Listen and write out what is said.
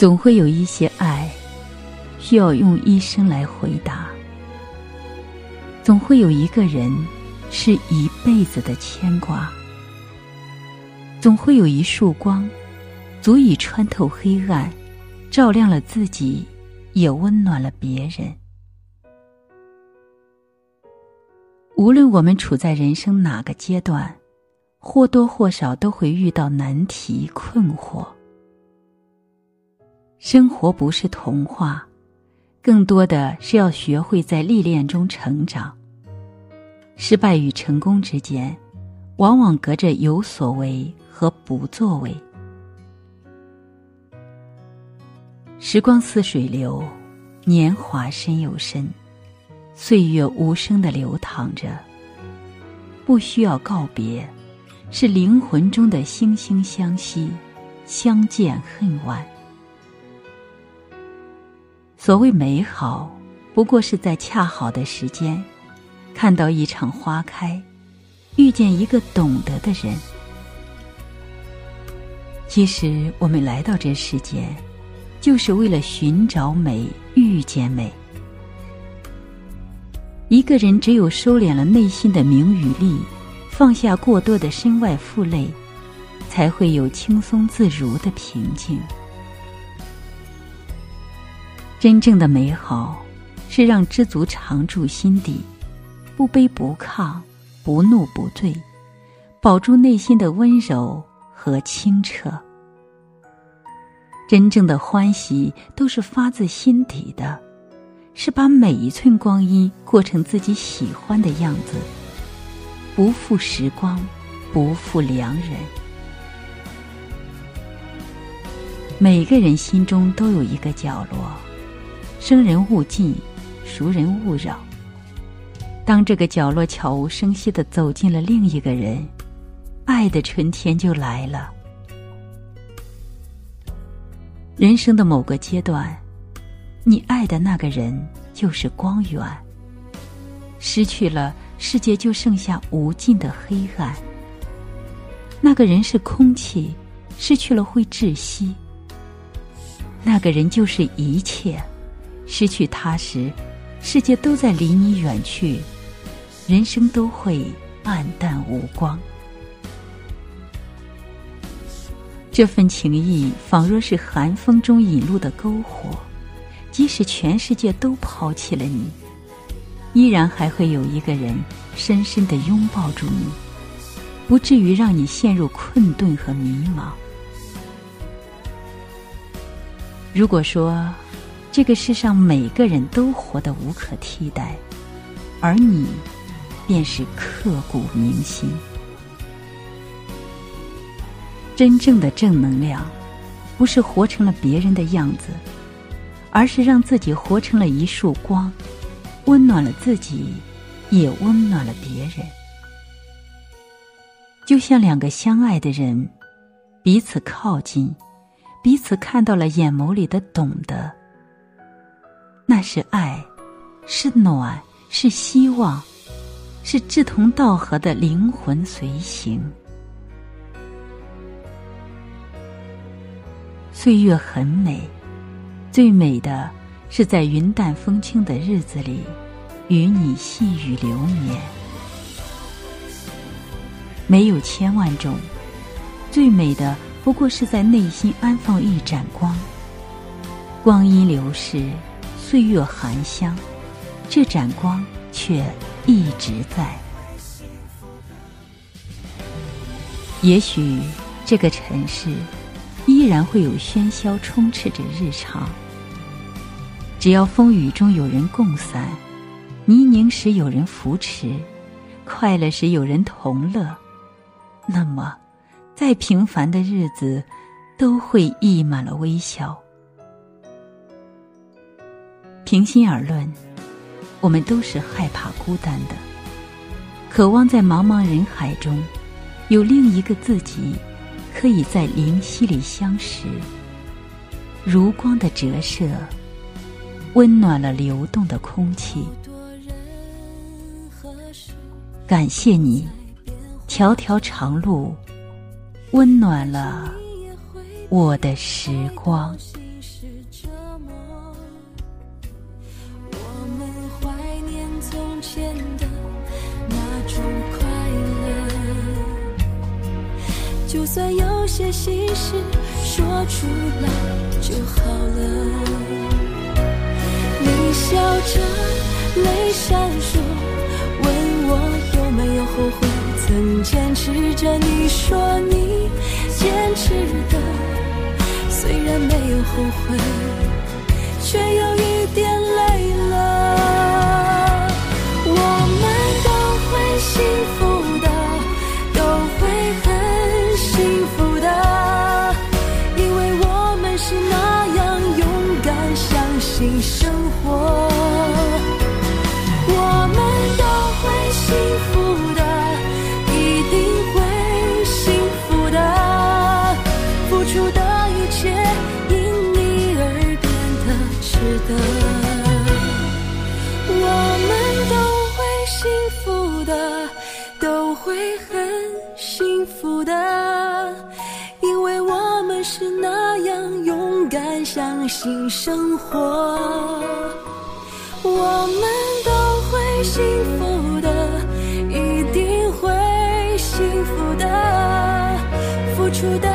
总会有一些爱，需要用一生来回答；总会有一个人，是一辈子的牵挂；总会有一束光，足以穿透黑暗，照亮了自己，也温暖了别人。无论我们处在人生哪个阶段，或多或少都会遇到难题困惑。生活不是童话，更多的是要学会在历练中成长。失败与成功之间，往往隔着有所为和不作为。时光似水流，年华深又深。岁月无声的流淌着，不需要告别，是灵魂中的惺惺相惜，相见恨晚。所谓美好，不过是在恰好的时间，看到一场花开，遇见一个懂得的人。其实，我们来到这世间，就是为了寻找美，遇见美。一个人只有收敛了内心的名与利，放下过多的身外负累，才会有轻松自如的平静。真正的美好，是让知足常驻心底，不卑不亢，不怒不醉，保住内心的温柔和清澈。真正的欢喜，都是发自心底的。是把每一寸光阴过成自己喜欢的样子，不负时光，不负良人。每个人心中都有一个角落，生人勿近，熟人勿扰。当这个角落悄无声息的走进了另一个人，爱的春天就来了。人生的某个阶段。你爱的那个人就是光源，失去了，世界就剩下无尽的黑暗。那个人是空气，失去了会窒息。那个人就是一切，失去他时，世界都在离你远去，人生都会黯淡无光。这份情谊，仿若是寒风中引路的篝火。即使全世界都抛弃了你，依然还会有一个人深深的拥抱住你，不至于让你陷入困顿和迷茫。如果说这个世上每个人都活得无可替代，而你便是刻骨铭心。真正的正能量，不是活成了别人的样子。而是让自己活成了一束光，温暖了自己，也温暖了别人。就像两个相爱的人，彼此靠近，彼此看到了眼眸里的懂得。那是爱，是暖，是希望，是志同道合的灵魂随行。岁月很美。最美的是在云淡风轻的日子里，与你细雨流年。没有千万种，最美的不过是在内心安放一盏光。光阴流逝，岁月含香，这盏光却一直在。也许这个城市。依然会有喧嚣充斥着日常。只要风雨中有人共伞，泥泞时有人扶持，快乐时有人同乐，那么，再平凡的日子，都会溢满了微笑。平心而论，我们都是害怕孤单的，渴望在茫茫人海中，有另一个自己。可以在灵犀里相识，如光的折射，温暖了流动的空气。感谢你，条条长路，温暖了我的时光。就算有些心事说出来就好了。你笑着，泪闪烁，问我有没有后悔，曾坚持着。你说你坚持的，虽然没有后悔，却有一点我会很幸福的，因为我们是那样勇敢，相信生活。我们都会幸福的，一定会幸福的，付出的